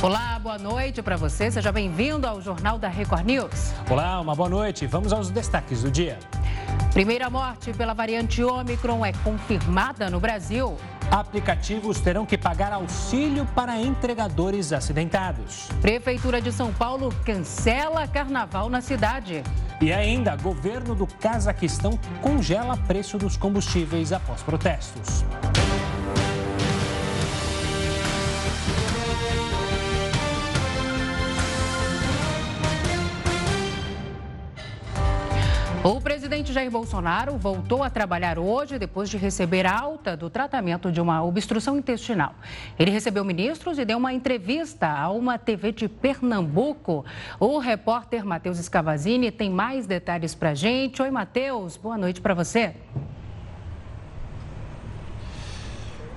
Olá, boa noite para você. Seja bem-vindo ao Jornal da Record News. Olá, uma boa noite. Vamos aos destaques do dia. Primeira morte pela variante Ômicron é confirmada no Brasil. Aplicativos terão que pagar auxílio para entregadores acidentados. Prefeitura de São Paulo cancela carnaval na cidade. E ainda, governo do Cazaquistão congela preço dos combustíveis após protestos. O presidente Jair Bolsonaro voltou a trabalhar hoje depois de receber alta do tratamento de uma obstrução intestinal. Ele recebeu ministros e deu uma entrevista a uma TV de Pernambuco. O repórter Matheus Escavazini tem mais detalhes para gente. Oi, Matheus, boa noite para você.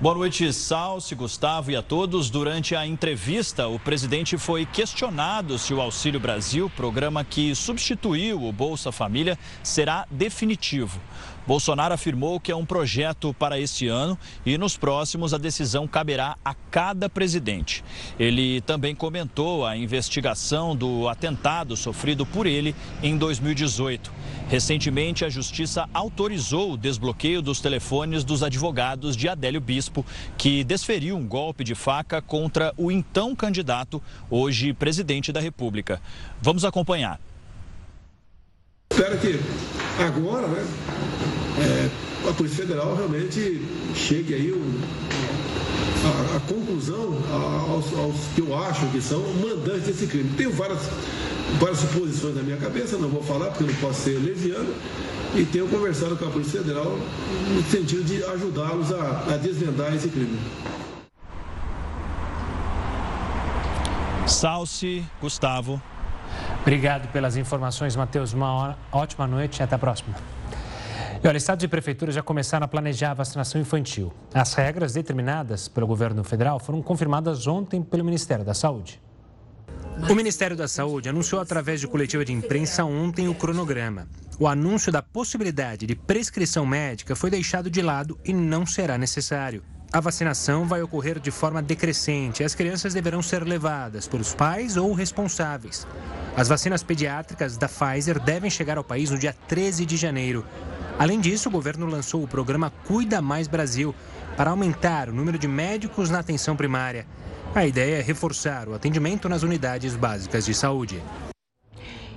Boa noite, Salsi, Gustavo e a todos. Durante a entrevista, o presidente foi questionado se o Auxílio Brasil, programa que substituiu o Bolsa Família, será definitivo. Bolsonaro afirmou que é um projeto para este ano e nos próximos a decisão caberá a cada presidente. Ele também comentou a investigação do atentado sofrido por ele em 2018. Recentemente, a Justiça autorizou o desbloqueio dos telefones dos advogados de Adélio Bispo, que desferiu um golpe de faca contra o então candidato, hoje presidente da República. Vamos acompanhar. Espero que agora, né, é, a Polícia Federal realmente chegue aí um, a, a, conclusão aos, aos, que eu acho que são mandantes desse crime. Tenho várias, várias suposições na minha cabeça, não vou falar porque não posso ser leviano, e tenho conversado com a Polícia Federal no sentido de ajudá-los a, a desvendar esse crime. Salce, Gustavo. Obrigado pelas informações, Matheus. Uma ótima noite e até a próxima. E olha, estados e prefeituras já começaram a planejar a vacinação infantil. As regras determinadas pelo governo federal foram confirmadas ontem pelo Ministério da Saúde. O Ministério da Saúde anunciou através de coletiva de imprensa ontem o cronograma. O anúncio da possibilidade de prescrição médica foi deixado de lado e não será necessário. A vacinação vai ocorrer de forma decrescente as crianças deverão ser levadas por os pais ou responsáveis. As vacinas pediátricas da Pfizer devem chegar ao país no dia 13 de janeiro. Além disso, o governo lançou o programa Cuida Mais Brasil para aumentar o número de médicos na atenção primária. A ideia é reforçar o atendimento nas unidades básicas de saúde.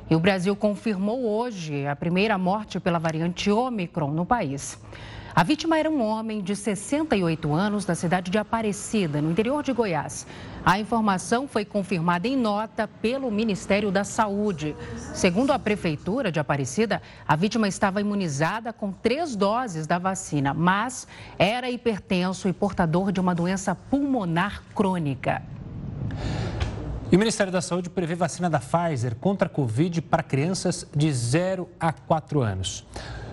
E o Brasil confirmou hoje a primeira morte pela variante Omicron no país. A vítima era um homem de 68 anos da cidade de Aparecida, no interior de Goiás. A informação foi confirmada em nota pelo Ministério da Saúde. Segundo a Prefeitura de Aparecida, a vítima estava imunizada com três doses da vacina, mas era hipertenso e portador de uma doença pulmonar crônica. E o Ministério da Saúde prevê vacina da Pfizer contra a Covid para crianças de 0 a 4 anos.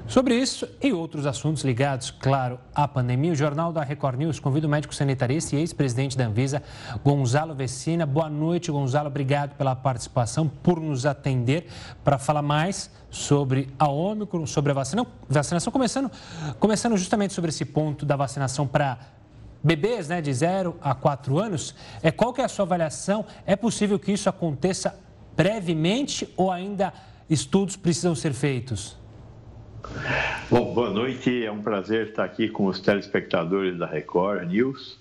Sobre isso e outros assuntos ligados, claro, à pandemia, o Jornal da Record News convida o médico sanitarista e ex-presidente da Anvisa, Gonzalo Vecina. Boa noite, Gonzalo. Obrigado pela participação, por nos atender para falar mais sobre a Ômicron, sobre a vacina, vacinação, começando, começando justamente sobre esse ponto da vacinação para bebês né, de 0 a 4 anos. É, qual que é a sua avaliação? É possível que isso aconteça brevemente ou ainda estudos precisam ser feitos? Bom, boa noite. É um prazer estar aqui com os telespectadores da Record News.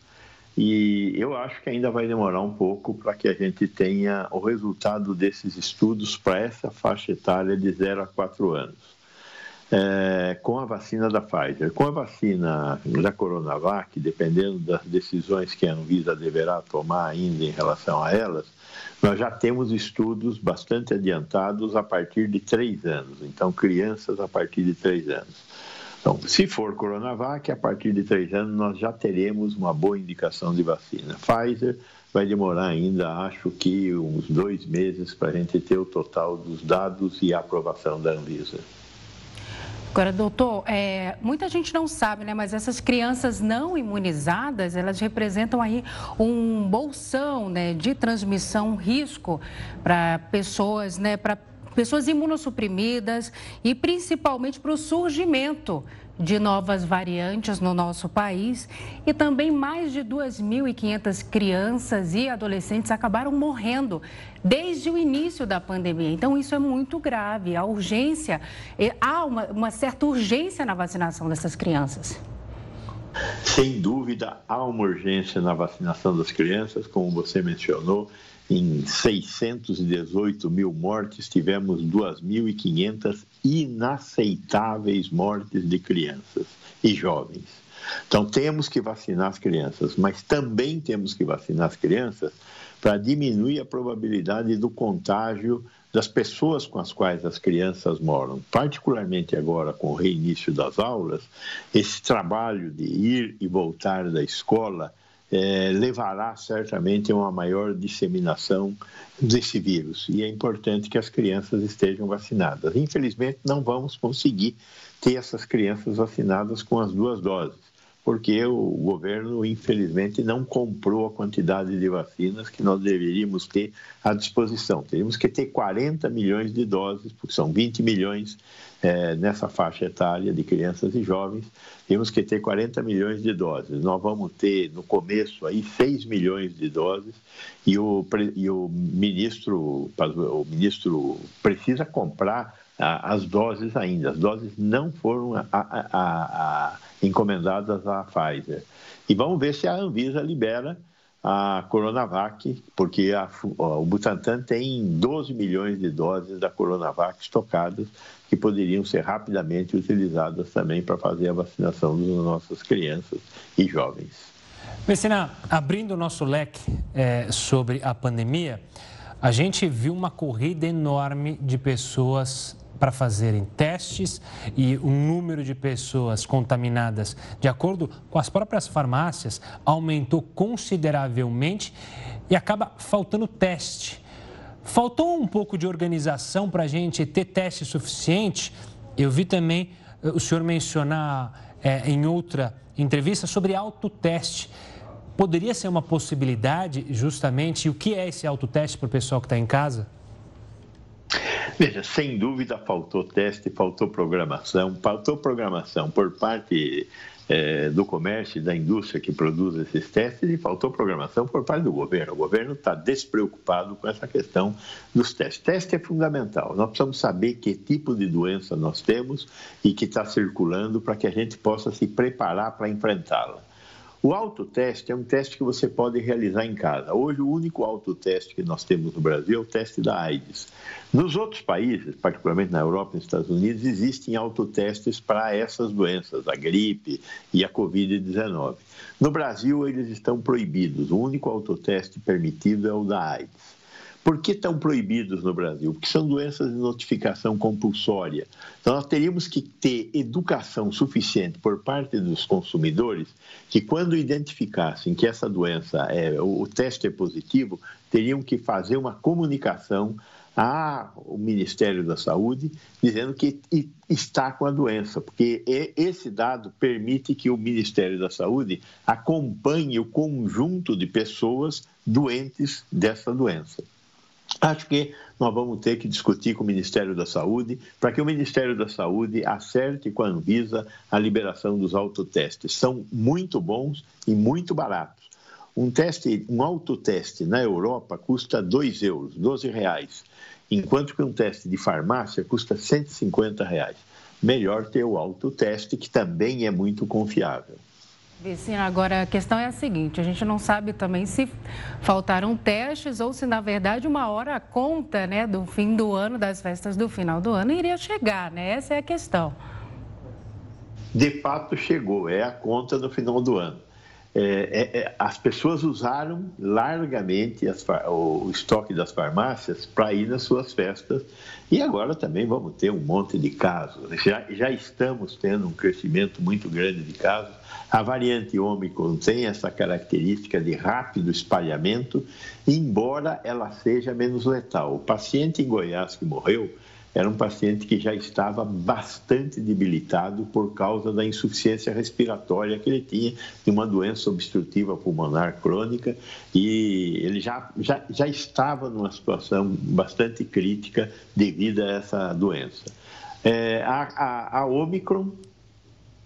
E eu acho que ainda vai demorar um pouco para que a gente tenha o resultado desses estudos para essa faixa etária de 0 a 4 anos. É, com a vacina da Pfizer. Com a vacina da Coronavac, dependendo das decisões que a Anvisa deverá tomar ainda em relação a elas, nós já temos estudos bastante adiantados a partir de três anos, então crianças a partir de três anos. Então, se for Coronavac, a partir de três anos nós já teremos uma boa indicação de vacina. Pfizer vai demorar ainda, acho que uns dois meses para a gente ter o total dos dados e a aprovação da Anvisa. Agora, doutor, é, muita gente não sabe, né? Mas essas crianças não imunizadas, elas representam aí um bolsão né, de transmissão, risco para pessoas, né? Para pessoas imunossuprimidas e principalmente para o surgimento de novas variantes no nosso país e também mais de 2.500 crianças e adolescentes acabaram morrendo desde o início da pandemia. Então, isso é muito grave. A urgência, há uma, uma certa urgência na vacinação dessas crianças. Sem dúvida, há uma urgência na vacinação das crianças, como você mencionou. Em 618 mil mortes, tivemos 2.500 inaceitáveis mortes de crianças e jovens. Então, temos que vacinar as crianças, mas também temos que vacinar as crianças para diminuir a probabilidade do contágio das pessoas com as quais as crianças moram. Particularmente agora, com o reinício das aulas, esse trabalho de ir e voltar da escola é, levará certamente a uma maior disseminação desse vírus. E é importante que as crianças estejam vacinadas. Infelizmente, não vamos conseguir ter essas crianças vacinadas com as duas doses porque o governo, infelizmente, não comprou a quantidade de vacinas que nós deveríamos ter à disposição. Teríamos que ter 40 milhões de doses, porque são 20 milhões é, nessa faixa etária de crianças e jovens, temos que ter 40 milhões de doses. Nós vamos ter, no começo, aí 6 milhões de doses e o, e o, ministro, o ministro precisa comprar as doses ainda. As doses não foram a, a, a, encomendadas à Pfizer. E vamos ver se a Anvisa libera a Coronavac, porque o Butantan tem 12 milhões de doses da Coronavac estocadas que poderiam ser rapidamente utilizadas também para fazer a vacinação das nossas crianças e jovens. Messina, abrindo o nosso leque é, sobre a pandemia, a gente viu uma corrida enorme de pessoas para fazerem testes e o número de pessoas contaminadas, de acordo com as próprias farmácias, aumentou consideravelmente e acaba faltando teste. Faltou um pouco de organização para a gente ter teste suficiente. Eu vi também eh, o senhor mencionar é, em outra entrevista sobre autoteste. Poderia ser uma possibilidade, justamente, e o que é esse autoteste para o pessoal que está em casa? Veja, sem dúvida faltou teste, faltou programação, faltou programação por parte é, do comércio e da indústria que produz esses testes e faltou programação por parte do governo. O governo está despreocupado com essa questão dos testes. Teste é fundamental. Nós precisamos saber que tipo de doença nós temos e que está circulando para que a gente possa se preparar para enfrentá-la. O autoteste é um teste que você pode realizar em casa. Hoje, o único autoteste que nós temos no Brasil é o teste da AIDS. Nos outros países, particularmente na Europa e nos Estados Unidos, existem autotestes para essas doenças, a gripe e a Covid-19. No Brasil, eles estão proibidos. O único autoteste permitido é o da AIDS. Por que estão proibidos no Brasil? Porque são doenças de notificação compulsória. Então, nós teríamos que ter educação suficiente por parte dos consumidores que, quando identificassem que essa doença, é, o teste é positivo, teriam que fazer uma comunicação ao Ministério da Saúde dizendo que está com a doença, porque esse dado permite que o Ministério da Saúde acompanhe o conjunto de pessoas doentes dessa doença. Acho que nós vamos ter que discutir com o Ministério da Saúde para que o Ministério da Saúde acerte com a Anvisa a liberação dos autotestes. São muito bons e muito baratos. Um teste, um autoteste na Europa custa 2 euros, 12 reais, enquanto que um teste de farmácia custa 150 reais. Melhor ter o autoteste, que também é muito confiável. Vicina, agora a questão é a seguinte: a gente não sabe também se faltaram testes ou se, na verdade, uma hora a conta né, do fim do ano, das festas do final do ano, iria chegar, né? Essa é a questão. De fato, chegou, é a conta do final do ano. É, é, é as pessoas usaram largamente as, o, estoque das farmácias para ir nas suas festas e agora também vamos ter um monte de casos. Já, já estamos tendo um crescimento muito grande de casos a variante Ômicron tem essa característica de rápido espalhamento, embora ela seja menos letal. O paciente em Goiás que morreu era um paciente que já estava bastante debilitado por causa da insuficiência respiratória que ele tinha, de uma doença obstrutiva pulmonar crônica, e ele já, já, já estava numa situação bastante crítica devido a essa doença. É, a, a, a Omicron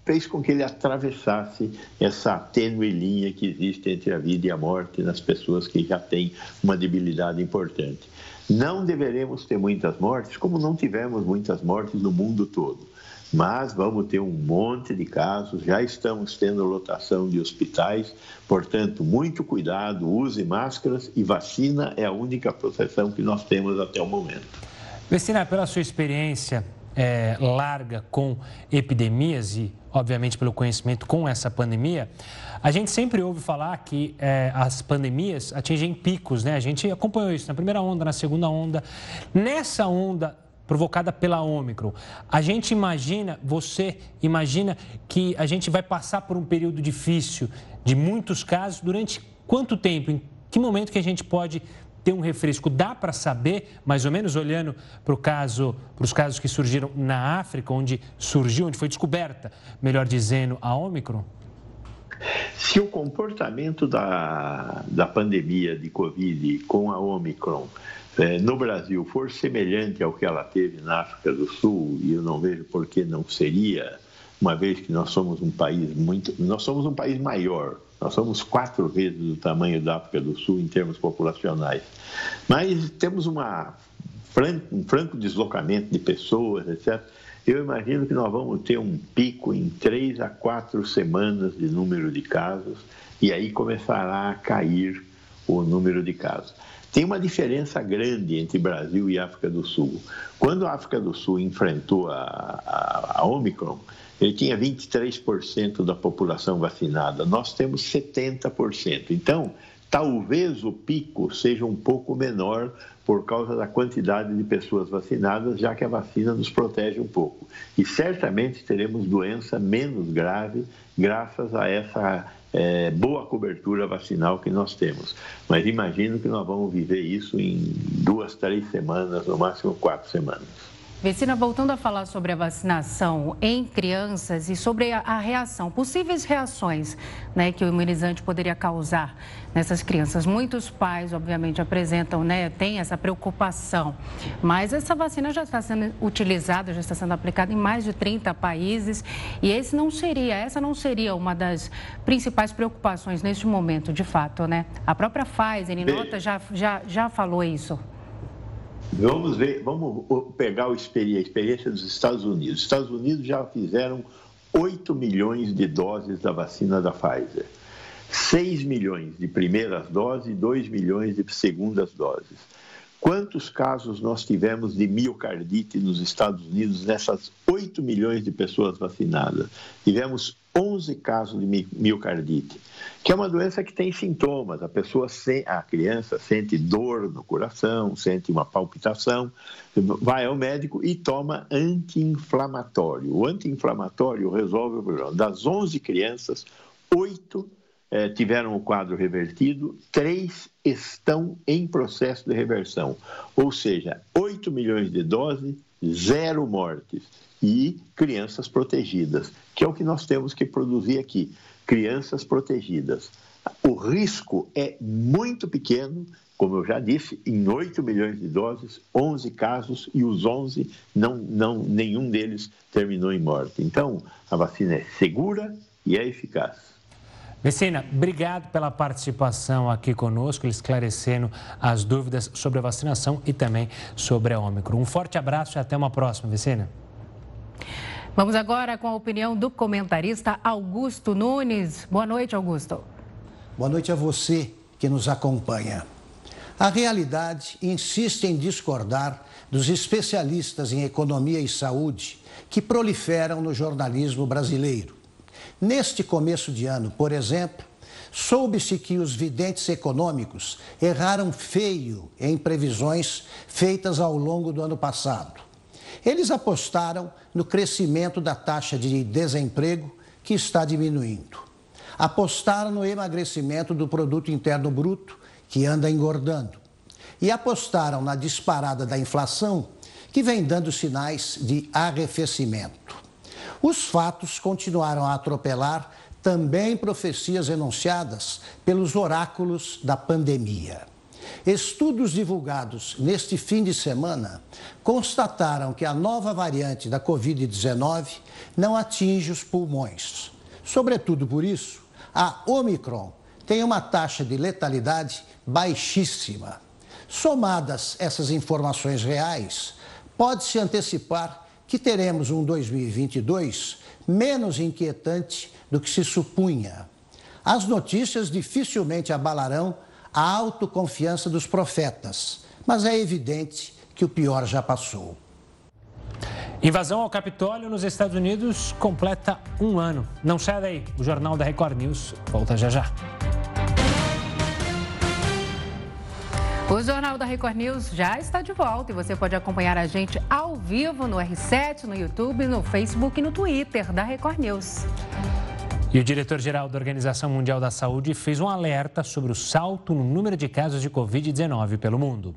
fez com que ele atravessasse essa tênue linha que existe entre a vida e a morte nas pessoas que já têm uma debilidade importante. Não deveremos ter muitas mortes, como não tivemos muitas mortes no mundo todo. Mas vamos ter um monte de casos, já estamos tendo lotação de hospitais, portanto, muito cuidado, use máscaras e vacina é a única proteção que nós temos até o momento. Vecina, pela sua experiência é, larga com epidemias e, obviamente, pelo conhecimento com essa pandemia, a gente sempre ouve falar que é, as pandemias atingem picos, né? A gente acompanhou isso na primeira onda, na segunda onda. Nessa onda provocada pela Ômicron, a gente imagina, você imagina que a gente vai passar por um período difícil de muitos casos durante quanto tempo? Em que momento que a gente pode ter um refresco. Dá para saber, mais ou menos olhando para caso, os casos que surgiram na África, onde surgiu, onde foi descoberta, melhor dizendo, a Omicron? Se o comportamento da, da pandemia de Covid com a Omicron é, no Brasil for semelhante ao que ela teve na África do Sul, e eu não vejo por que não seria, uma vez que nós somos um país muito. Nós somos um país maior, nós somos quatro vezes o tamanho da África do Sul em termos populacionais. Mas temos uma, um franco deslocamento de pessoas, etc. Eu imagino que nós vamos ter um pico em três a quatro semanas de número de casos e aí começará a cair o número de casos. Tem uma diferença grande entre Brasil e África do Sul. Quando a África do Sul enfrentou a, a, a Omicron, ele tinha 23% da população vacinada, nós temos 70%. Então, talvez o pico seja um pouco menor por causa da quantidade de pessoas vacinadas, já que a vacina nos protege um pouco. E certamente teremos doença menos grave graças a essa é, boa cobertura vacinal que nós temos. Mas imagino que nós vamos viver isso em duas, três semanas, no máximo quatro semanas. Vecina, voltando a falar sobre a vacinação em crianças e sobre a, reação, possíveis reações né, que o imunizante poderia causar nessas crianças. Muitos pais, obviamente, apresentam, né, têm essa preocupação, mas essa vacina já está sendo utilizada, já está sendo aplicada em mais de 30 países e esse não seria, essa não seria uma das principais preocupações neste momento, de fato, né? A própria Pfizer, em nota, já, já, já falou isso. Vamos ver, vamos pegar a experiência dos Estados Unidos. Os Estados Unidos já fizeram 8 milhões de doses da vacina da Pfizer. 6 milhões de primeiras doses e 2 milhões de segundas doses. Quantos casos nós tivemos de miocardite nos Estados Unidos nessas 8 milhões de pessoas vacinadas? Tivemos 11 casos de miocardite, que é uma doença que tem sintomas. A pessoa, a criança sente dor no coração, sente uma palpitação, vai ao médico e toma anti-inflamatório. O anti-inflamatório resolve o problema. Das 11 crianças, 8 eh, tiveram o quadro revertido, 3 estão em processo de reversão. Ou seja, 8 milhões de doses, zero mortes e crianças protegidas, que é o que nós temos que produzir aqui, crianças protegidas. O risco é muito pequeno, como eu já disse, em 8 milhões de doses, 11 casos e os 11 não, não nenhum deles terminou em morte. Então, a vacina é segura e é eficaz. Messina, obrigado pela participação aqui conosco, esclarecendo as dúvidas sobre a vacinação e também sobre a Ômicron. Um forte abraço e até uma próxima, Messina. Vamos agora com a opinião do comentarista Augusto Nunes. Boa noite, Augusto. Boa noite a você que nos acompanha. A realidade insiste em discordar dos especialistas em economia e saúde que proliferam no jornalismo brasileiro. Neste começo de ano, por exemplo, soube-se que os videntes econômicos erraram feio em previsões feitas ao longo do ano passado. Eles apostaram no crescimento da taxa de desemprego, que está diminuindo. Apostaram no emagrecimento do produto interno bruto, que anda engordando. E apostaram na disparada da inflação, que vem dando sinais de arrefecimento. Os fatos continuaram a atropelar também profecias enunciadas pelos oráculos da pandemia. Estudos divulgados neste fim de semana constataram que a nova variante da Covid-19 não atinge os pulmões. Sobretudo por isso, a Omicron tem uma taxa de letalidade baixíssima. Somadas essas informações reais, pode-se antecipar que teremos um 2022 menos inquietante do que se supunha. As notícias dificilmente abalarão a autoconfiança dos profetas, mas é evidente que o pior já passou. Invasão ao Capitólio nos Estados Unidos completa um ano. Não sai daí, o Jornal da Record News volta já já. O Jornal da Record News já está de volta e você pode acompanhar a gente ao vivo no R7, no YouTube, no Facebook e no Twitter da Record News. E o diretor-geral da Organização Mundial da Saúde fez um alerta sobre o salto no número de casos de Covid-19 pelo mundo.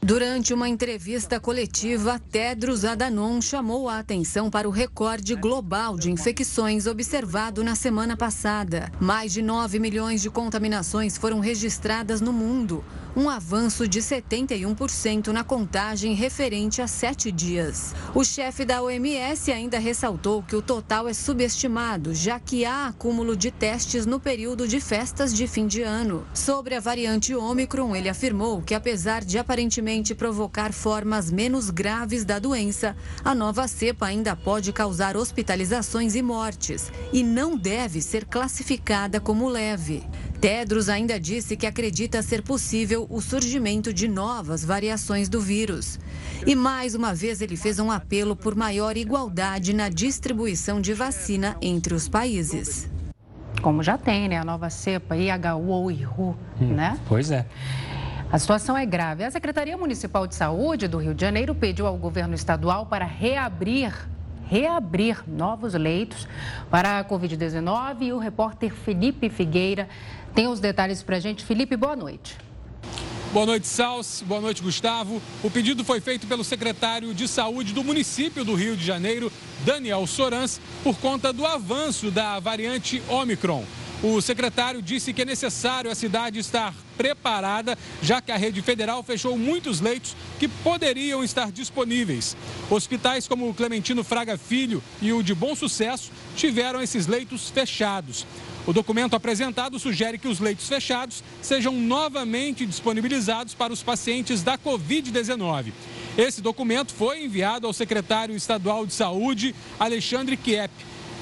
Durante uma entrevista coletiva, Tedros Adhanom chamou a atenção para o recorde global de infecções observado na semana passada. Mais de 9 milhões de contaminações foram registradas no mundo, um avanço de 71% na contagem referente a sete dias. O chefe da OMS ainda ressaltou que o total é subestimado, já que há acúmulo de testes no período de festas de fim de ano. Sobre a variante Omicron, ele afirmou que, apesar de aparentemente provocar formas menos graves da doença, a nova cepa ainda pode causar hospitalizações e mortes e não deve ser classificada como leve. Tedros ainda disse que acredita ser possível o surgimento de novas variações do vírus. E mais uma vez ele fez um apelo por maior igualdade na distribuição de vacina entre os países. Como já tem, né? A nova cepa IHU ou IRU, hum, né? Pois é. A situação é grave. A Secretaria Municipal de Saúde do Rio de Janeiro pediu ao governo estadual para reabrir reabrir novos leitos para a Covid-19 e o repórter Felipe Figueira tem os detalhes para a gente. Felipe, boa noite. Boa noite, Salsi. Boa noite, Gustavo. O pedido foi feito pelo secretário de Saúde do município do Rio de Janeiro, Daniel Sorans, por conta do avanço da variante Omicron. O secretário disse que é necessário a cidade estar preparada, já que a rede federal fechou muitos leitos que poderiam estar disponíveis. Hospitais como o Clementino Fraga Filho e o de Bom Sucesso tiveram esses leitos fechados. O documento apresentado sugere que os leitos fechados sejam novamente disponibilizados para os pacientes da Covid-19. Esse documento foi enviado ao secretário estadual de Saúde, Alexandre Kiep.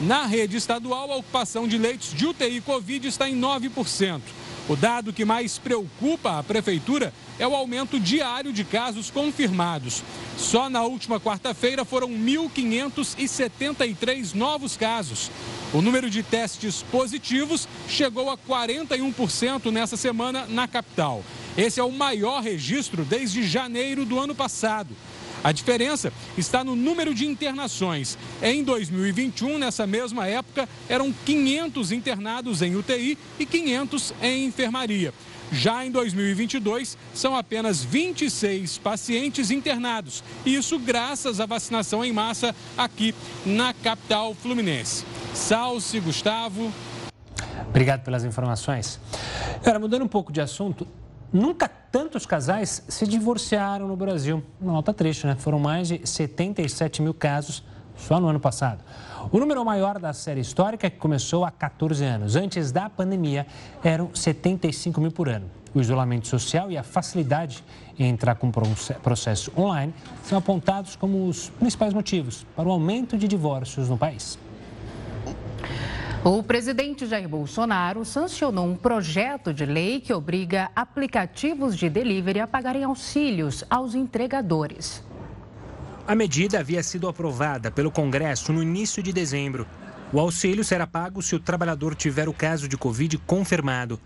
Na rede estadual, a ocupação de leitos de UTI Covid está em 9%. O dado que mais preocupa a prefeitura é o aumento diário de casos confirmados. Só na última quarta-feira foram 1.573 novos casos. O número de testes positivos chegou a 41% nessa semana na capital. Esse é o maior registro desde janeiro do ano passado. A diferença está no número de internações. Em 2021, nessa mesma época, eram 500 internados em UTI e 500 em enfermaria. Já em 2022, são apenas 26 pacientes internados. Isso graças à vacinação em massa aqui na capital fluminense. Salce, Gustavo. Obrigado pelas informações. Agora, mudando um pouco de assunto, nunca tantos casais se divorciaram no Brasil. Uma nota triste, né? Foram mais de 77 mil casos só no ano passado. O número maior da série histórica, que começou há 14 anos. Antes da pandemia, eram 75 mil por ano. O isolamento social e a facilidade em entrar com processo online são apontados como os principais motivos para o aumento de divórcios no país. O presidente Jair Bolsonaro sancionou um projeto de lei que obriga aplicativos de delivery a pagarem auxílios aos entregadores. A medida havia sido aprovada pelo Congresso no início de dezembro. O auxílio será pago se o trabalhador tiver o caso de Covid confirmado.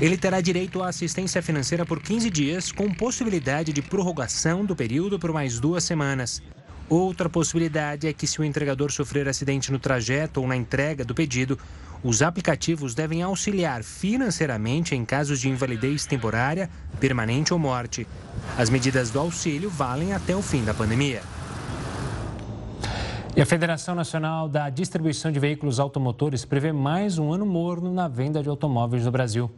Ele terá direito à assistência financeira por 15 dias, com possibilidade de prorrogação do período por mais duas semanas. Outra possibilidade é que, se o entregador sofrer acidente no trajeto ou na entrega do pedido, os aplicativos devem auxiliar financeiramente em casos de invalidez temporária, permanente ou morte. As medidas do auxílio valem até o fim da pandemia. E a Federação Nacional da Distribuição de Veículos Automotores prevê mais um ano morno na venda de automóveis no Brasil.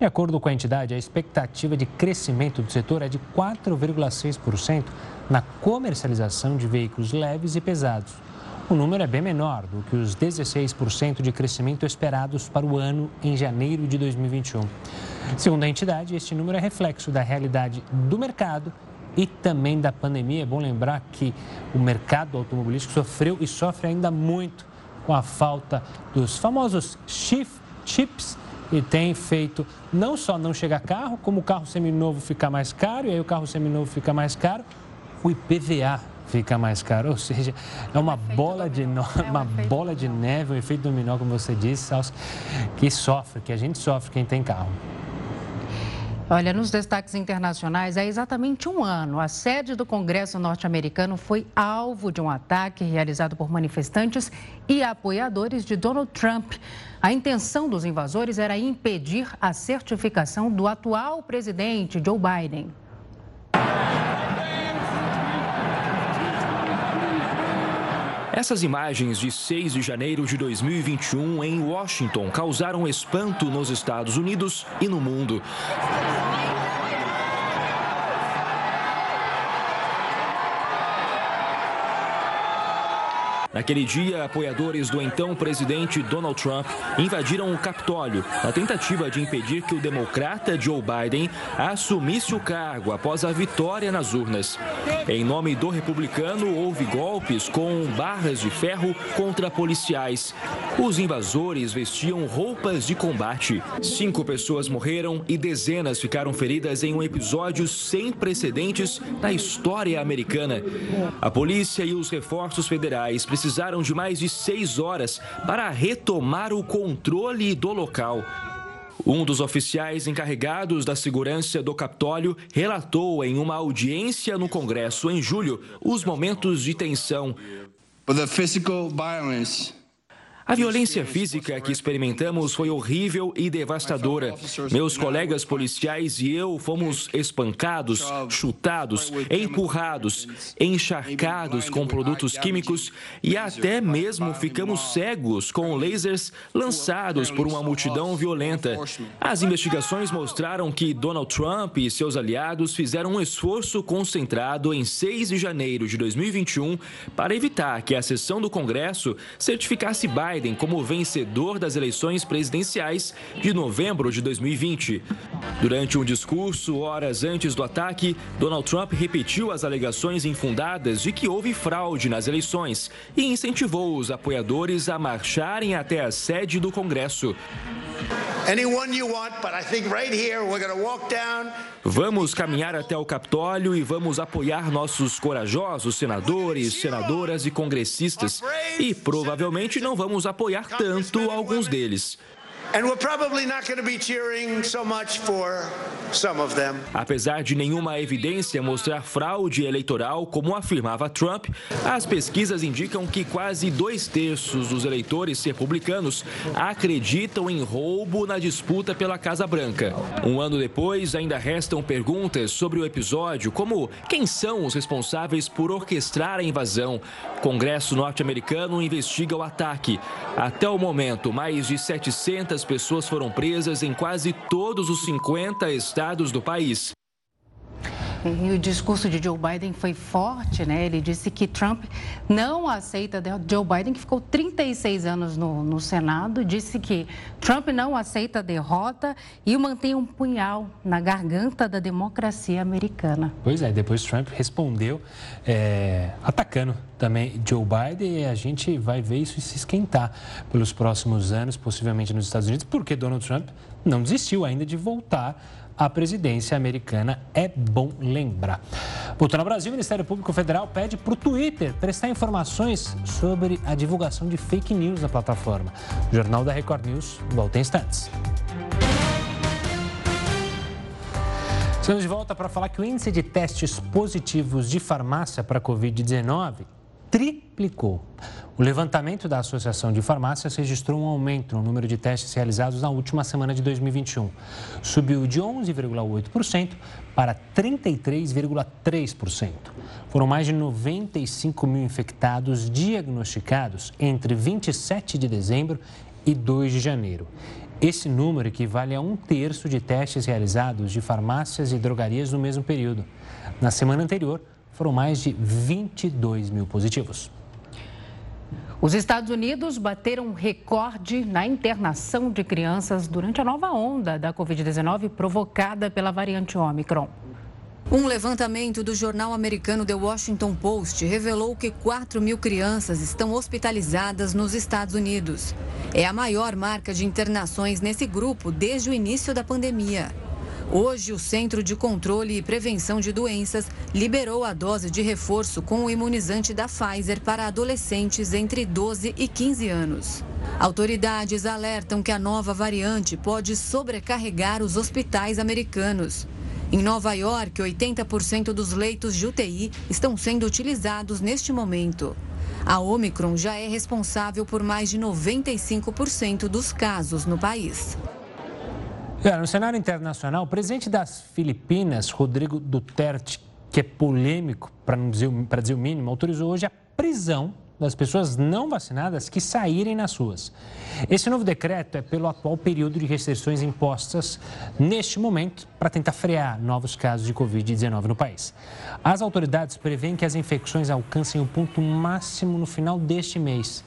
De acordo com a entidade, a expectativa de crescimento do setor é de 4,6% na comercialização de veículos leves e pesados. O número é bem menor do que os 16% de crescimento esperados para o ano em janeiro de 2021. Segundo a entidade, este número é reflexo da realidade do mercado e também da pandemia. É bom lembrar que o mercado automobilístico sofreu e sofre ainda muito com a falta dos famosos chips e tem feito não só não chegar carro, como o carro seminovo ficar mais caro, e aí o carro seminovo fica mais caro, o IPVA fica mais caro. Ou seja, é uma bola de, no... é uma bola de neve, um efeito dominó, como você disse, que sofre, que a gente sofre quem tem carro. Olha, nos destaques internacionais, há exatamente um ano, a sede do Congresso norte-americano foi alvo de um ataque realizado por manifestantes e apoiadores de Donald Trump. A intenção dos invasores era impedir a certificação do atual presidente Joe Biden. Essas imagens de 6 de janeiro de 2021 em Washington causaram espanto nos Estados Unidos e no mundo. Naquele dia, apoiadores do então presidente Donald Trump invadiram o Capitólio na tentativa de impedir que o democrata Joe Biden assumisse o cargo após a vitória nas urnas. Em nome do republicano, houve golpes com barras de ferro contra policiais. Os invasores vestiam roupas de combate. Cinco pessoas morreram e dezenas ficaram feridas em um episódio sem precedentes na história americana. A polícia e os reforços federais precisaram de mais de seis horas para retomar o controle do local. Um dos oficiais encarregados da segurança do Capitólio relatou em uma audiência no Congresso em julho os momentos de tensão. The physical violence a violência física que experimentamos foi horrível e devastadora. Meus colegas policiais e eu fomos espancados, chutados, empurrados, encharcados com produtos químicos e até mesmo ficamos cegos com lasers lançados por uma multidão violenta. As investigações mostraram que Donald Trump e seus aliados fizeram um esforço concentrado em 6 de janeiro de 2021 para evitar que a sessão do Congresso certificasse Biden Biden como vencedor das eleições presidenciais de novembro de 2020. Durante um discurso horas antes do ataque, Donald Trump repetiu as alegações infundadas de que houve fraude nas eleições e incentivou os apoiadores a marcharem até a sede do Congresso. Vamos caminhar até o Capitólio e vamos apoiar nossos corajosos senadores, senadoras e congressistas. E provavelmente não vamos apoiar tanto alguns deles. Apesar de nenhuma evidência mostrar fraude eleitoral, como afirmava Trump, as pesquisas indicam que quase dois terços dos eleitores republicanos acreditam em roubo na disputa pela Casa Branca. Um ano depois, ainda restam perguntas sobre o episódio, como quem são os responsáveis por orquestrar a invasão. O Congresso norte-americano investiga o ataque. Até o momento, mais de 700 pessoas foram presas em quase todos os 50 estados do país. E o discurso de Joe Biden foi forte, né? Ele disse que Trump não aceita. Joe Biden, que ficou 36 anos no, no Senado, disse que Trump não aceita a derrota e mantém um punhal na garganta da democracia americana. Pois é, depois Trump respondeu é, atacando também Joe Biden e a gente vai ver isso se esquentar pelos próximos anos, possivelmente nos Estados Unidos, porque Donald Trump não desistiu ainda de voltar à presidência americana, é bom lembrar. Voltando ao Brasil, o Ministério Público Federal pede para o Twitter prestar informações sobre a divulgação de fake news na plataforma. O Jornal da Record News volta em instantes. Estamos de volta para falar que o índice de testes positivos de farmácia para Covid-19 triplicou. O levantamento da Associação de Farmácias registrou um aumento no número de testes realizados na última semana de 2021. Subiu de 11,8% para 33,3%. Foram mais de 95 mil infectados diagnosticados entre 27 de dezembro e 2 de janeiro. Esse número equivale a um terço de testes realizados de farmácias e drogarias no mesmo período. Na semana anterior, foram mais de 22 mil positivos. Os Estados Unidos bateram recorde na internação de crianças durante a nova onda da Covid-19 provocada pela variante Omicron. Um levantamento do jornal americano The Washington Post revelou que 4 mil crianças estão hospitalizadas nos Estados Unidos. É a maior marca de internações nesse grupo desde o início da pandemia. Hoje, o Centro de Controle e Prevenção de Doenças liberou a dose de reforço com o imunizante da Pfizer para adolescentes entre 12 e 15 anos. Autoridades alertam que a nova variante pode sobrecarregar os hospitais americanos. Em Nova York, 80% dos leitos de UTI estão sendo utilizados neste momento. A Omicron já é responsável por mais de 95% dos casos no país. No cenário internacional, o presidente das Filipinas, Rodrigo Duterte, que é polêmico, para dizer, dizer o mínimo, autorizou hoje a prisão das pessoas não vacinadas que saírem nas ruas. Esse novo decreto é pelo atual período de restrições impostas neste momento para tentar frear novos casos de Covid-19 no país. As autoridades preveem que as infecções alcancem o ponto máximo no final deste mês.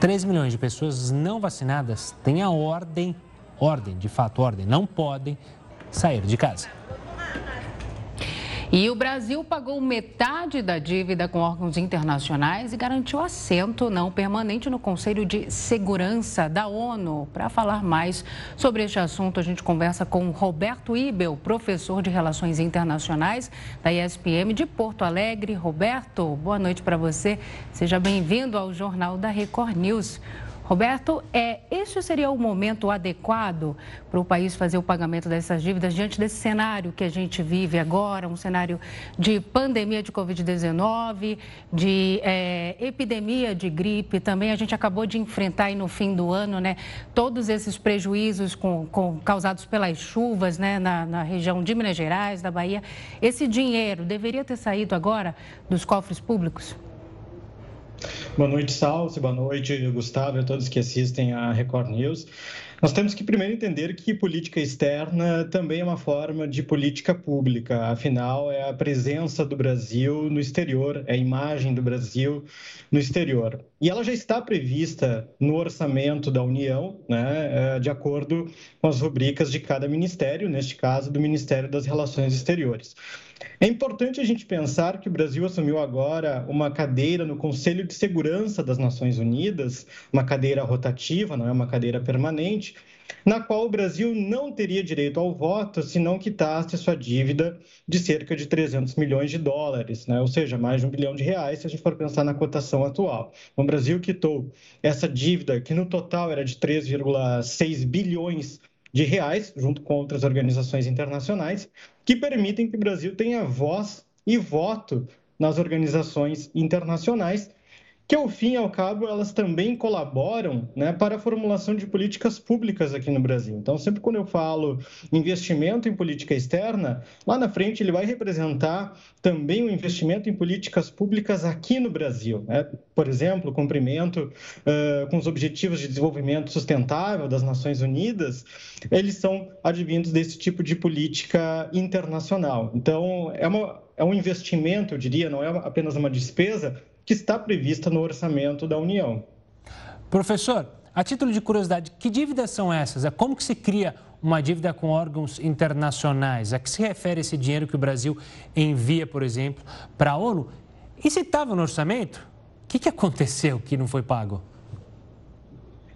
3 milhões de pessoas não vacinadas têm a ordem, ordem, de fato, ordem, não podem sair de casa. E o Brasil pagou metade da dívida com órgãos internacionais e garantiu assento não permanente no Conselho de Segurança da ONU. Para falar mais sobre este assunto, a gente conversa com Roberto Ibel, professor de Relações Internacionais da ESPM de Porto Alegre. Roberto, boa noite para você. Seja bem-vindo ao Jornal da Record News. Roberto, é, este seria o momento adequado para o país fazer o pagamento dessas dívidas diante desse cenário que a gente vive agora, um cenário de pandemia de Covid-19, de é, epidemia de gripe também. A gente acabou de enfrentar aí no fim do ano, né, todos esses prejuízos com, com, causados pelas chuvas né, na, na região de Minas Gerais, da Bahia. Esse dinheiro deveria ter saído agora dos cofres públicos? Boa noite, Salve. Boa noite, Gustavo a todos que assistem à Record News. Nós temos que primeiro entender que política externa também é uma forma de política pública. Afinal, é a presença do Brasil no exterior, é a imagem do Brasil no exterior. E ela já está prevista no orçamento da União, né, é, de acordo com as rubricas de cada ministério, neste caso, do Ministério das Relações Exteriores. É importante a gente pensar que o Brasil assumiu agora uma cadeira no Conselho de Segurança das Nações Unidas, uma cadeira rotativa, não é uma cadeira permanente, na qual o Brasil não teria direito ao voto se não quitasse sua dívida de cerca de 300 milhões de dólares, né? ou seja, mais de um bilhão de reais se a gente for pensar na cotação atual. O Brasil quitou essa dívida, que no total era de 3,6 bilhões de reais, junto com outras organizações internacionais, que permitem que o Brasil tenha voz e voto nas organizações internacionais que ao fim e ao cabo elas também colaboram né, para a formulação de políticas públicas aqui no Brasil. Então, sempre quando eu falo investimento em política externa, lá na frente ele vai representar também o investimento em políticas públicas aqui no Brasil. Né? Por exemplo, o cumprimento uh, com os Objetivos de Desenvolvimento Sustentável das Nações Unidas, eles são advindos desse tipo de política internacional. Então, é, uma, é um investimento, eu diria, não é apenas uma despesa, que está prevista no orçamento da União. Professor, a título de curiosidade, que dívidas são essas? É como que se cria uma dívida com órgãos internacionais? A que se refere esse dinheiro que o Brasil envia, por exemplo, para a ONU? E se estava no orçamento, o que, que aconteceu que não foi pago?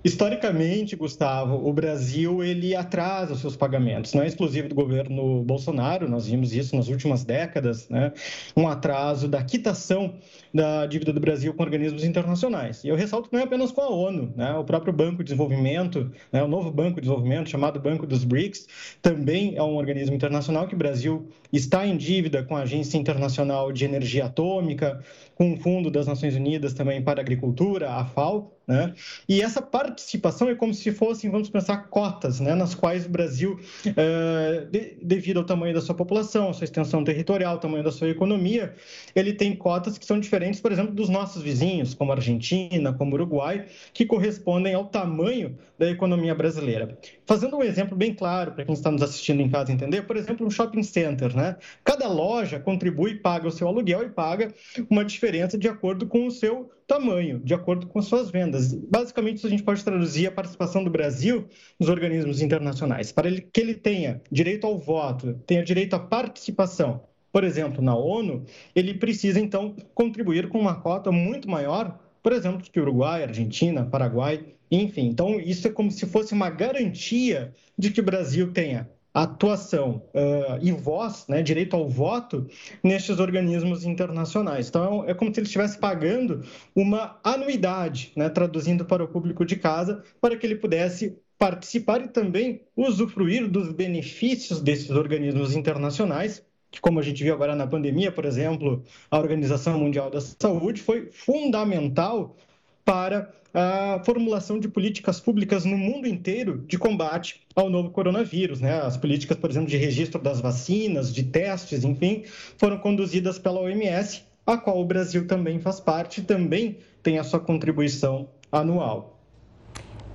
Historicamente, Gustavo, o Brasil ele atrasa os seus pagamentos. Não é exclusivo do governo Bolsonaro, nós vimos isso nas últimas décadas, né? um atraso da quitação da dívida do Brasil com organismos internacionais. E eu ressalto que não é apenas com a ONU, né? o próprio Banco de Desenvolvimento, né? o novo Banco de Desenvolvimento, chamado Banco dos BRICS, também é um organismo internacional que o Brasil está em dívida com a Agência Internacional de Energia Atômica, com o Fundo das Nações Unidas também para a Agricultura, a FAO, né? E essa participação é como se fossem, vamos pensar, cotas, né? nas quais o Brasil, uh, de, devido ao tamanho da sua população, sua extensão territorial, tamanho da sua economia, ele tem cotas que são diferentes, por exemplo, dos nossos vizinhos, como Argentina, como Uruguai, que correspondem ao tamanho da economia brasileira. Fazendo um exemplo bem claro para quem está nos assistindo em casa entender, por exemplo, um shopping center, né? Cada loja contribui, paga o seu aluguel e paga uma diferença de acordo com o seu tamanho, de acordo com suas vendas. Basicamente, isso a gente pode traduzir a participação do Brasil nos organismos internacionais. Para que ele tenha direito ao voto, tenha direito à participação, por exemplo, na ONU, ele precisa, então, contribuir com uma cota muito maior, por exemplo, que Uruguai, Argentina, Paraguai, enfim. Então, isso é como se fosse uma garantia de que o Brasil tenha atuação uh, e voz, né, direito ao voto, nestes organismos internacionais. Então, é como se ele estivesse pagando uma anuidade, né, traduzindo para o público de casa, para que ele pudesse participar e também usufruir dos benefícios desses organismos internacionais, que, como a gente viu agora na pandemia, por exemplo, a Organização Mundial da Saúde foi fundamental para a formulação de políticas públicas no mundo inteiro de combate ao novo coronavírus. Né? As políticas, por exemplo, de registro das vacinas, de testes, enfim, foram conduzidas pela OMS, a qual o Brasil também faz parte, também tem a sua contribuição anual.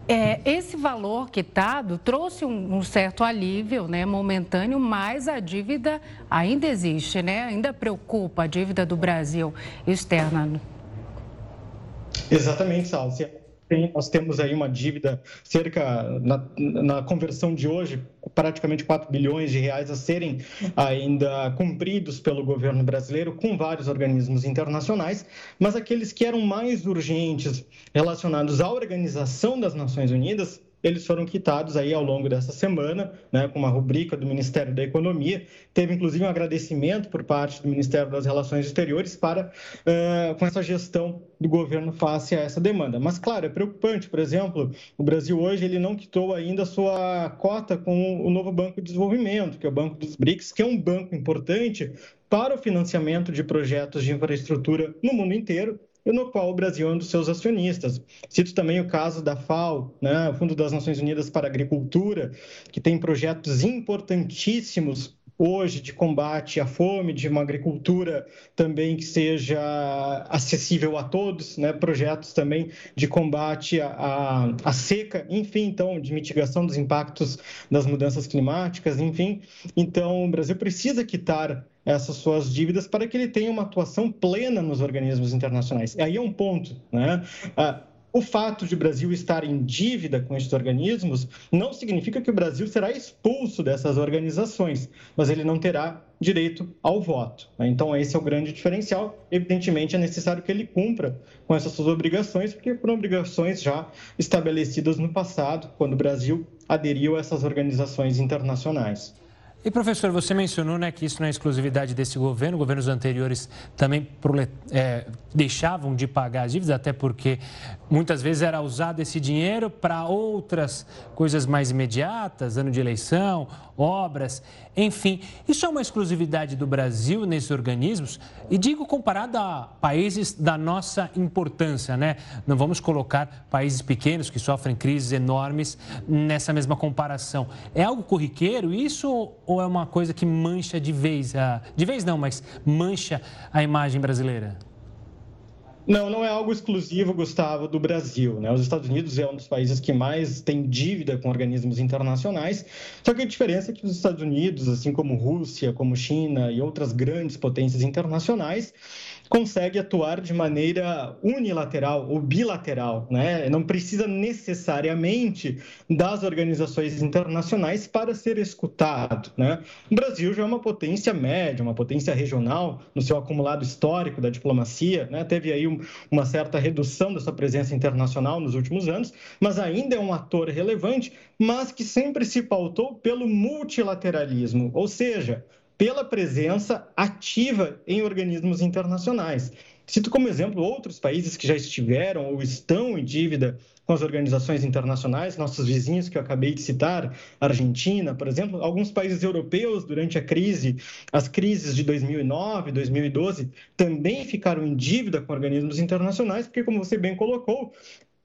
É, esse valor quitado trouxe um, um, certo alívio né, momentâneo, mas a dívida ainda existe, né? ainda preocupa a dívida do Brasil externa. Exatamente, Salsi. Nós temos aí uma dívida cerca, na, na, conversão de hoje, praticamente 4 bilhões de reais a serem ainda cumpridos pelo governo brasileiro com vários organismos internacionais, mas aqueles que eram mais urgentes relacionados à Organização das Nações Unidas, eles foram quitados aí ao longo dessa semana, né, com uma rubrica do Ministério da Economia. Teve inclusive um agradecimento por parte do Ministério das Relações Exteriores para uh, com essa gestão do governo face a essa demanda. Mas claro, é preocupante. Por exemplo, o Brasil hoje ele não quitou ainda sua cota com o novo Banco de Desenvolvimento, que é o Banco dos BRICS, que é um banco importante para o financiamento de projetos de infraestrutura no mundo inteiro e no qual o Brasil é um dos seus acionistas. Cito também o caso da FAO, né, o Fundo das Nações Unidas para a Agricultura, que tem projetos importantíssimos hoje de combate à fome, de uma agricultura também que seja acessível a todos, né? projetos também de combate à, à, seca, enfim, então, de mitigação dos impactos das mudanças climáticas, enfim. Então, o Brasil precisa quitar essas suas dívidas para que ele tenha uma atuação plena nos organismos internacionais. Aí é um ponto, né? Ah, o fato de o Brasil estar em dívida com esses organismos não significa que o Brasil será expulso dessas organizações, mas ele não terá direito ao voto. Né? Então, esse é o grande diferencial. Evidentemente, é necessário que ele cumpra com essas suas obrigações, porque foram obrigações já estabelecidas no passado, quando o Brasil aderiu a essas organizações internacionais. E professor, você mencionou né, que isso não é exclusividade desse governo, governos anteriores também é, deixavam de pagar as dívidas, até porque muitas vezes era usado esse dinheiro para outras coisas mais imediatas, ano de eleição, obras, enfim. Isso é uma exclusividade do Brasil nesses organismos? E digo comparado a países da nossa importância, né? Não vamos colocar países pequenos que sofrem crises enormes nessa mesma comparação. É algo corriqueiro isso ou é uma coisa que mancha de vez, a... de vez não, mas mancha a imagem brasileira? Não, não é algo exclusivo, Gustavo, do Brasil. Né? Os Estados Unidos é um dos países que mais tem dívida com organismos internacionais. Só que a diferença é que os Estados Unidos, assim como Rússia, como China e outras grandes potências internacionais, consegue atuar de maneira unilateral ou bilateral, né? Não precisa necessariamente das organizações internacionais para ser escutado, né? O Brasil já é uma potência média, uma potência regional no seu acumulado histórico da diplomacia, né? Teve aí uma certa redução da sua presença internacional nos últimos anos, mas ainda é um ator relevante, mas que sempre se pautou pelo multilateralismo, ou seja, pela presença ativa em organismos internacionais. Cito como exemplo outros países que já estiveram ou estão em dívida com as organizações internacionais, nossos vizinhos que eu acabei de citar, Argentina, por exemplo, alguns países europeus durante a crise, as crises de 2009, 2012, também ficaram em dívida com organismos internacionais, porque, como você bem colocou,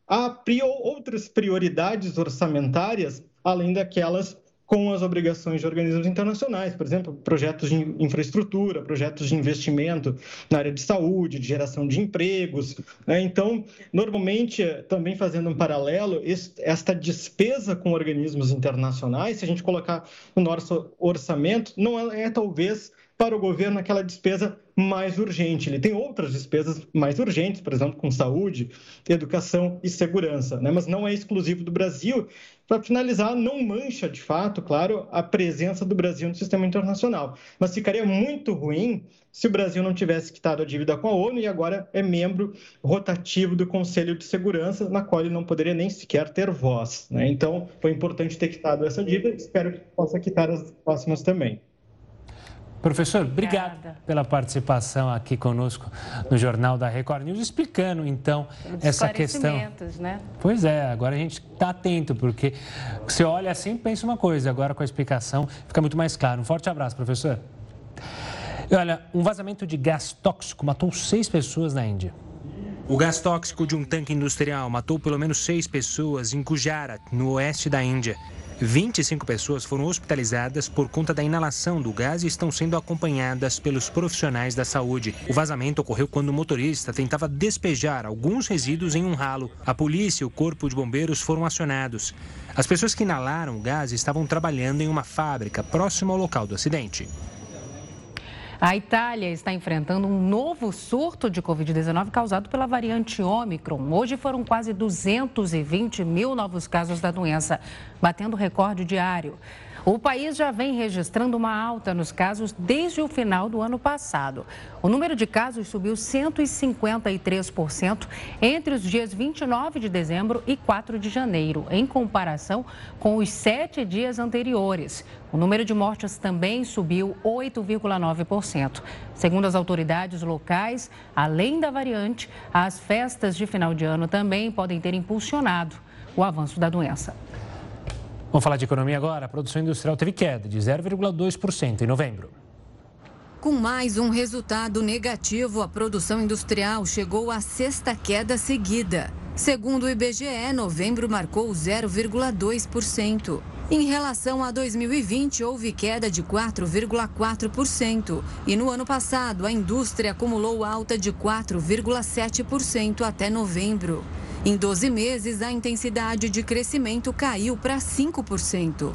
há outras prioridades orçamentárias além daquelas com as obrigações de organismos internacionais, por exemplo, projetos de infraestrutura, projetos de investimento na área de saúde, de geração de empregos. Né? Então, normalmente, também fazendo um paralelo, esta despesa com organismos internacionais, se a gente colocar no nosso orçamento, não é, é talvez para o governo aquela despesa mais urgente. Ele tem outras despesas mais urgentes, por exemplo, com saúde, educação e segurança, né? mas não é exclusivo do Brasil. Para finalizar, não mancha de fato, claro, a presença do Brasil no sistema internacional, mas ficaria muito ruim se o Brasil não tivesse quitado a dívida com a ONU e agora é membro rotativo do Conselho de Segurança, na qual ele não poderia nem sequer ter voz. Né? Então, foi importante ter quitado essa dívida, espero que possa quitar as próximas também. Professor, obrigado Obrigada. pela participação aqui conosco no Jornal da Record News, explicando então essa questão. Né? Pois é, agora a gente está atento, porque você olha assim pensa uma coisa, agora com a explicação fica muito mais claro. Um forte abraço, professor. E olha, um vazamento de gás tóxico matou seis pessoas na Índia. O gás tóxico de um tanque industrial matou pelo menos seis pessoas em Gujarat, no oeste da Índia. 25 pessoas foram hospitalizadas por conta da inalação do gás e estão sendo acompanhadas pelos profissionais da saúde. O vazamento ocorreu quando o motorista tentava despejar alguns resíduos em um ralo. A polícia e o corpo de bombeiros foram acionados. As pessoas que inalaram o gás estavam trabalhando em uma fábrica próxima ao local do acidente. A Itália está enfrentando um novo surto de Covid-19 causado pela variante Ômicron. Hoje foram quase 220 mil novos casos da doença, batendo recorde diário. O país já vem registrando uma alta nos casos desde o final do ano passado. O número de casos subiu 153% entre os dias 29 de dezembro e 4 de janeiro, em comparação com os sete dias anteriores. O número de mortes também subiu 8,9%. Segundo as autoridades locais, além da variante, as festas de final de ano também podem ter impulsionado o avanço da doença. Vamos falar de economia agora. A produção industrial teve queda de 0,2% em novembro. Com mais um resultado negativo, a produção industrial chegou à sexta queda seguida. Segundo o IBGE, novembro marcou 0,2%. Em relação a 2020, houve queda de 4,4%. E no ano passado, a indústria acumulou alta de 4,7% até novembro. Em 12 meses, a intensidade de crescimento caiu para 5%.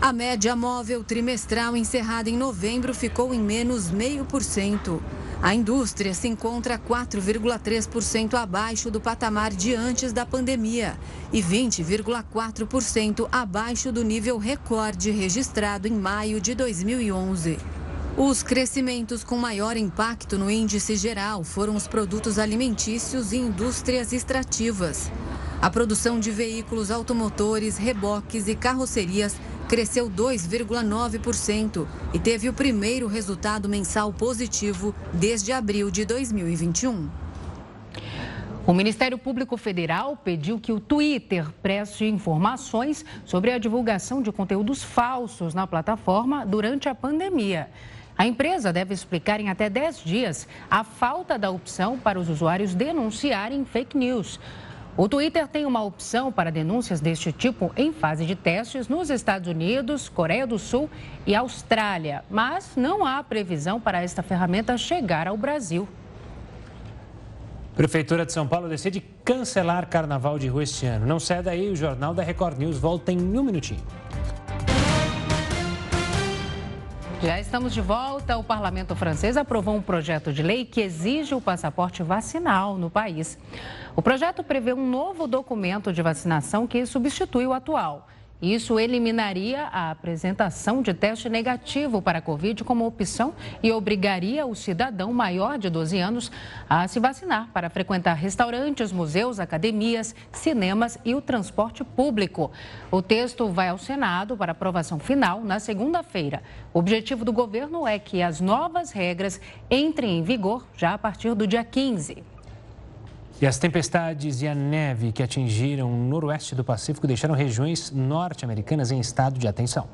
A média móvel trimestral encerrada em novembro ficou em menos 0,5%. A indústria se encontra 4,3% abaixo do patamar de antes da pandemia e 20,4% abaixo do nível recorde registrado em maio de 2011. Os crescimentos com maior impacto no índice geral foram os produtos alimentícios e indústrias extrativas. A produção de veículos automotores, reboques e carrocerias cresceu 2,9% e teve o primeiro resultado mensal positivo desde abril de 2021. O Ministério Público Federal pediu que o Twitter preste informações sobre a divulgação de conteúdos falsos na plataforma durante a pandemia. A empresa deve explicar em até 10 dias a falta da opção para os usuários denunciarem fake news. O Twitter tem uma opção para denúncias deste tipo em fase de testes nos Estados Unidos, Coreia do Sul e Austrália, mas não há previsão para esta ferramenta chegar ao Brasil. Prefeitura de São Paulo decide cancelar Carnaval de Rua este ano. Não sai daí, o Jornal da Record News volta em um minutinho. Já estamos de volta. O parlamento francês aprovou um projeto de lei que exige o passaporte vacinal no país. O projeto prevê um novo documento de vacinação que substitui o atual. Isso eliminaria a apresentação de teste negativo para a Covid como opção e obrigaria o cidadão maior de 12 anos a se vacinar para frequentar restaurantes, museus, academias, cinemas e o transporte público. O texto vai ao Senado para aprovação final na segunda-feira. O objetivo do governo é que as novas regras entrem em vigor já a partir do dia 15. E as tempestades e a neve que atingiram o noroeste do Pacífico deixaram regiões norte-americanas em estado de atenção.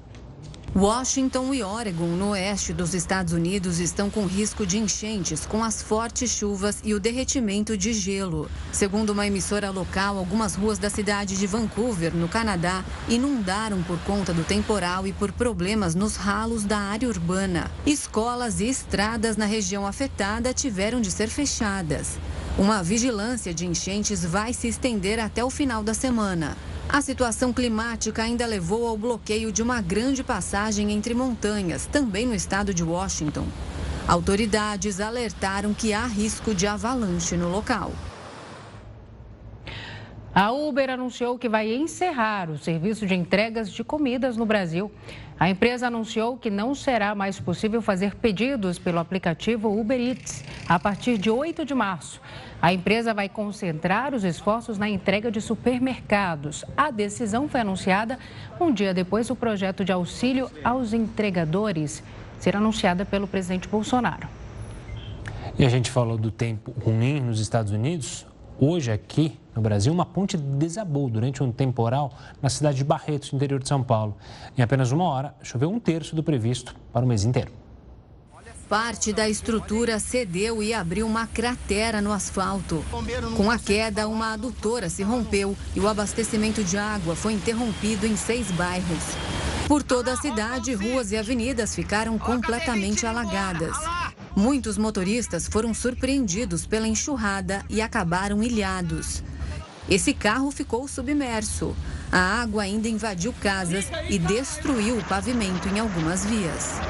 Washington e Oregon, no oeste dos Estados Unidos, estão com risco de enchentes com as fortes chuvas e o derretimento de gelo. Segundo uma emissora local, algumas ruas da cidade de Vancouver, no Canadá, inundaram por conta do temporal e por problemas nos ralos da área urbana. Escolas e estradas na região afetada tiveram de ser fechadas. Uma vigilância de enchentes vai se estender até o final da semana. A situação climática ainda levou ao bloqueio de uma grande passagem entre montanhas, também no estado de Washington. Autoridades alertaram que há risco de avalanche no local. A Uber anunciou que vai encerrar o serviço de entregas de comidas no Brasil. A empresa anunciou que não será mais possível fazer pedidos pelo aplicativo Uber Eats a partir de 8 de março. A empresa vai concentrar os esforços na entrega de supermercados. A decisão foi anunciada um dia depois do projeto de auxílio aos entregadores ser anunciada pelo presidente Bolsonaro. E a gente falou do tempo ruim nos Estados Unidos. Hoje, aqui no Brasil, uma ponte desabou durante um temporal na cidade de Barretos, interior de São Paulo. Em apenas uma hora, choveu um terço do previsto para o mês inteiro. Parte da estrutura cedeu e abriu uma cratera no asfalto. Com a queda, uma adutora se rompeu e o abastecimento de água foi interrompido em seis bairros. Por toda a cidade, ruas e avenidas ficaram completamente alagadas. Muitos motoristas foram surpreendidos pela enxurrada e acabaram ilhados. Esse carro ficou submerso. A água ainda invadiu casas e destruiu o pavimento em algumas vias.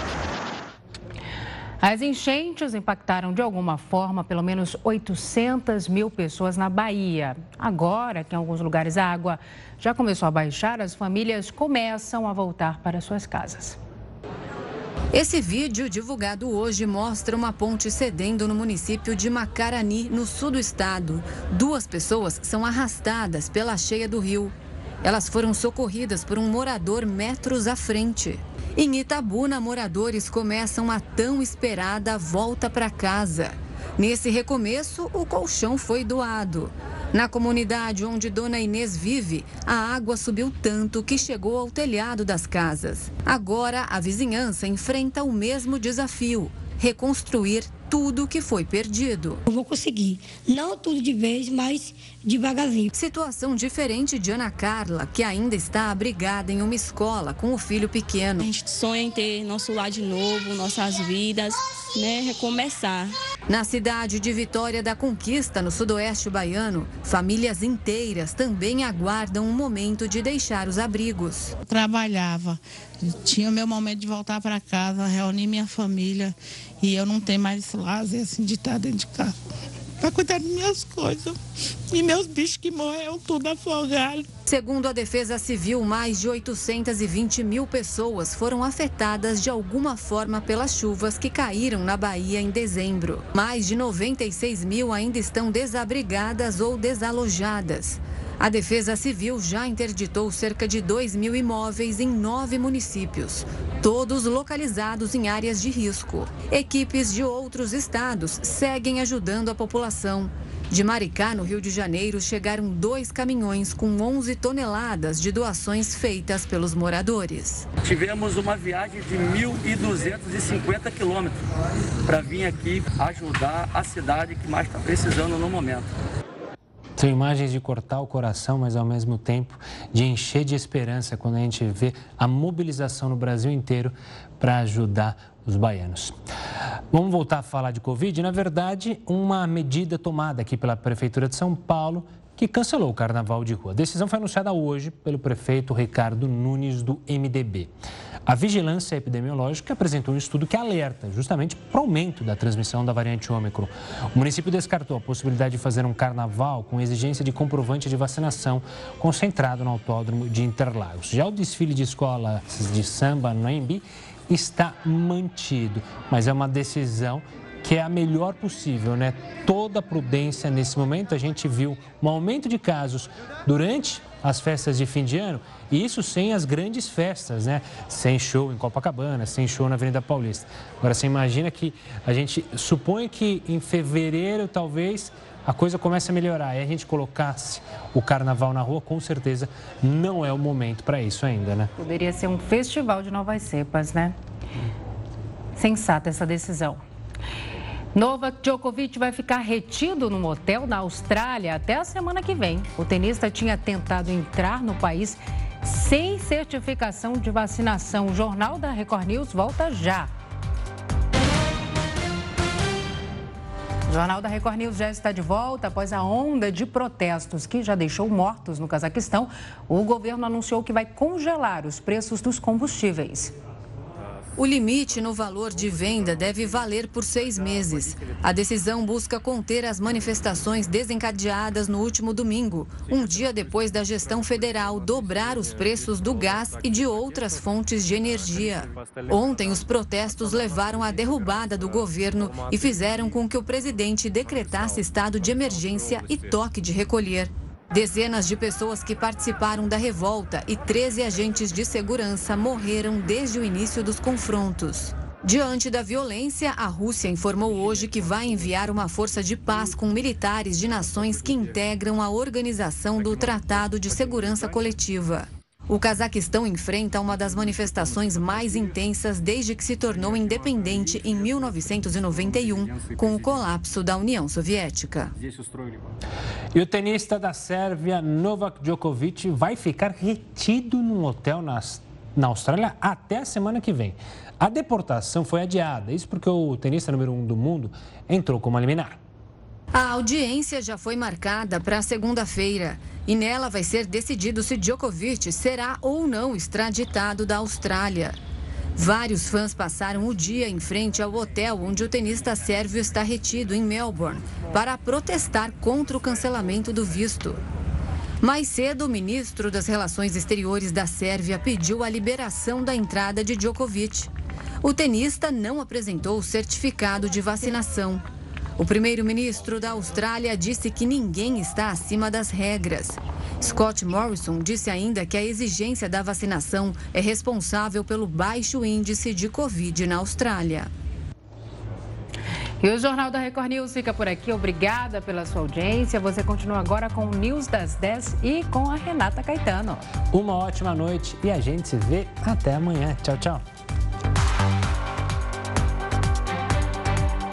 As enchentes impactaram de alguma forma pelo menos 800 mil pessoas na Bahia. Agora que em alguns lugares a água já começou a baixar, as famílias começam a voltar para suas casas. Esse vídeo divulgado hoje mostra uma ponte cedendo no município de Macarani, no sul do estado. Duas pessoas são arrastadas pela cheia do rio. Elas foram socorridas por um morador metros à frente. Em Itabuna, moradores começam a tão esperada volta para casa. Nesse recomeço, o colchão foi doado. Na comunidade onde Dona Inês vive, a água subiu tanto que chegou ao telhado das casas. Agora, a vizinhança enfrenta o mesmo desafio: reconstruir tudo que foi perdido. Eu vou conseguir, não tudo de vez, mas devagarzinho. Situação diferente de Ana Carla, que ainda está abrigada em uma escola com o filho pequeno. A gente sonha em ter nosso lar de novo, nossas vidas, né, recomeçar. Na cidade de Vitória da Conquista, no sudoeste baiano, famílias inteiras também aguardam um momento de deixar os abrigos. trabalhava, tinha o meu momento de voltar para casa, reunir minha família e eu não tenho mais lazer assim, de estar dentro de casa para cuidar das minhas coisas. E meus bichos que morreram tudo afogados. Segundo a Defesa Civil, mais de 820 mil pessoas foram afetadas de alguma forma pelas chuvas que caíram na Bahia em dezembro. Mais de 96 mil ainda estão desabrigadas ou desalojadas. A Defesa Civil já interditou cerca de 2 mil imóveis em nove municípios, todos localizados em áreas de risco. Equipes de outros estados seguem ajudando a população. De Maricá, no Rio de Janeiro, chegaram dois caminhões com 11 toneladas de doações feitas pelos moradores. Tivemos uma viagem de 1.250 quilômetros para vir aqui ajudar a cidade que mais está precisando no momento. São imagens de cortar o coração, mas ao mesmo tempo de encher de esperança quando a gente vê a mobilização no Brasil inteiro para ajudar os baianos. Vamos voltar a falar de Covid. Na verdade, uma medida tomada aqui pela Prefeitura de São Paulo que cancelou o carnaval de rua. A decisão foi anunciada hoje pelo prefeito Ricardo Nunes, do MDB. A Vigilância Epidemiológica apresentou um estudo que alerta justamente para o aumento da transmissão da variante Ômicron. O município descartou a possibilidade de fazer um carnaval com exigência de comprovante de vacinação concentrado no autódromo de Interlagos. Já o desfile de escolas de samba no AMB está mantido, mas é uma decisão que é a melhor possível, né? Toda prudência nesse momento. A gente viu um aumento de casos durante as festas de fim de ano, e isso sem as grandes festas, né? Sem show em Copacabana, sem show na Avenida Paulista. Agora, você imagina que a gente supõe que em fevereiro, talvez, a coisa comece a melhorar e a gente colocasse o carnaval na rua, com certeza não é o momento para isso ainda, né? Poderia ser um festival de novas cepas, né? Sensata essa decisão. Novak Djokovic vai ficar retido num hotel na Austrália até a semana que vem. O tenista tinha tentado entrar no país sem certificação de vacinação. O Jornal da Record News volta já. O Jornal da Record News já está de volta após a onda de protestos que já deixou mortos no Cazaquistão. O governo anunciou que vai congelar os preços dos combustíveis. O limite no valor de venda deve valer por seis meses. A decisão busca conter as manifestações desencadeadas no último domingo, um dia depois da gestão federal dobrar os preços do gás e de outras fontes de energia. Ontem, os protestos levaram à derrubada do governo e fizeram com que o presidente decretasse estado de emergência e toque de recolher. Dezenas de pessoas que participaram da revolta e 13 agentes de segurança morreram desde o início dos confrontos. Diante da violência, a Rússia informou hoje que vai enviar uma força de paz com militares de nações que integram a organização do Tratado de Segurança Coletiva. O Cazaquistão enfrenta uma das manifestações mais intensas desde que se tornou independente em 1991, com o colapso da União Soviética. E o tenista da Sérvia, Novak Djokovic, vai ficar retido num hotel na, Austrália até a semana que vem. A deportação foi adiada, isso porque o tenista número um do mundo entrou como liminar. A audiência já foi marcada para segunda-feira e nela vai ser decidido se Djokovic será ou não extraditado da Austrália. Vários fãs passaram o dia em frente ao hotel onde o tenista sérvio está retido em Melbourne para protestar contra o cancelamento do visto. Mais cedo, o ministro das Relações Exteriores da Sérvia pediu a liberação da entrada de Djokovic. O tenista não apresentou o certificado de vacinação. O primeiro-ministro da Austrália disse que ninguém está acima das regras. Scott Morrison disse ainda que a exigência da vacinação é responsável pelo baixo índice de Covid na Austrália. E o Jornal da Record News fica por aqui. Obrigada pela sua audiência. Você continua agora com o News das 10 e com a Renata Caetano. Uma ótima noite e a gente se vê até amanhã. Tchau, tchau.